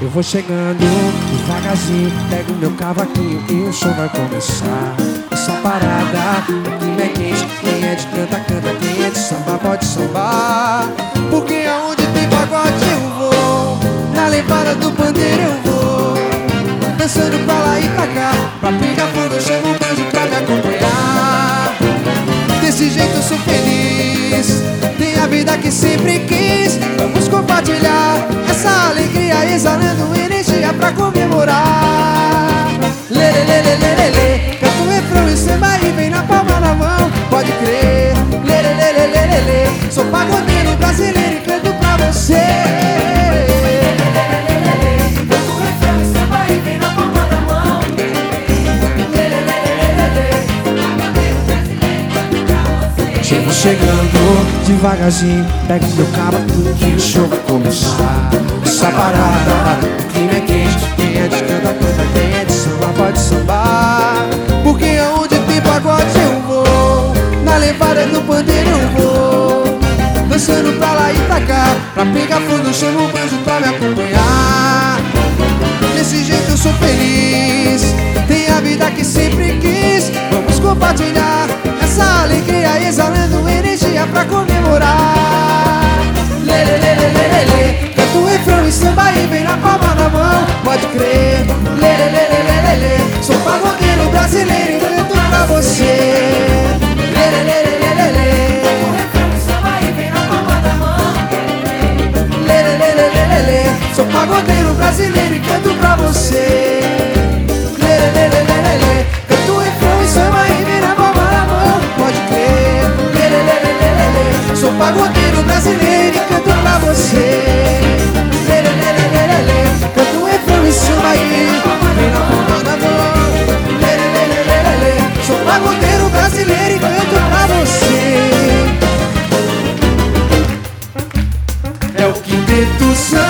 Eu vou chegando devagarzinho, pego meu cavaquinho e o show vai começar. Essa parada, o clima é quente, quem é de canta, canta, quem é de samba pode sambar. Porque aonde tem pagode eu vou, na levada do pandeiro eu vou. Dançando pra lá e pra cá, pra pegar fogo eu chamo um beijo pra me acompanhar. Desse jeito eu sou feliz, tem a vida que sempre quis. Comemorar. Lele, lele, lele, lele, canto o refrão e samba e vem na palma da mão. Pode crer, lele, lele, lele, lele, sou pagodeiro brasileiro e canto pra você. Chego chegando devagarzinho, pego meu cabo o show começar. Essa parada, pra pegar fogo, chamo o banjo pra me acompanhar. Desse jeito eu sou feliz, tem a vida que sempre quis. Vamos compartilhar essa alegria exalando energia pra comemorar. Sou pagodeiro brasileiro e canto pra você. Lê, lê, lê, lê, lê, lê. Canto refrão e samba e vira palma na mão, pode crer. Lê, lê, lê, lê, lê, lê, lê. Sou pagodeiro brasileiro e canto pra você. Lê, lê, lê, lê, lê, lê, lê. Canto refrão e samba e vira palma na mão. Lê, lê, lê, lê, lê, lê, lê. Sou pagodeiro brasileiro e canto pra você. É o quinteto samba.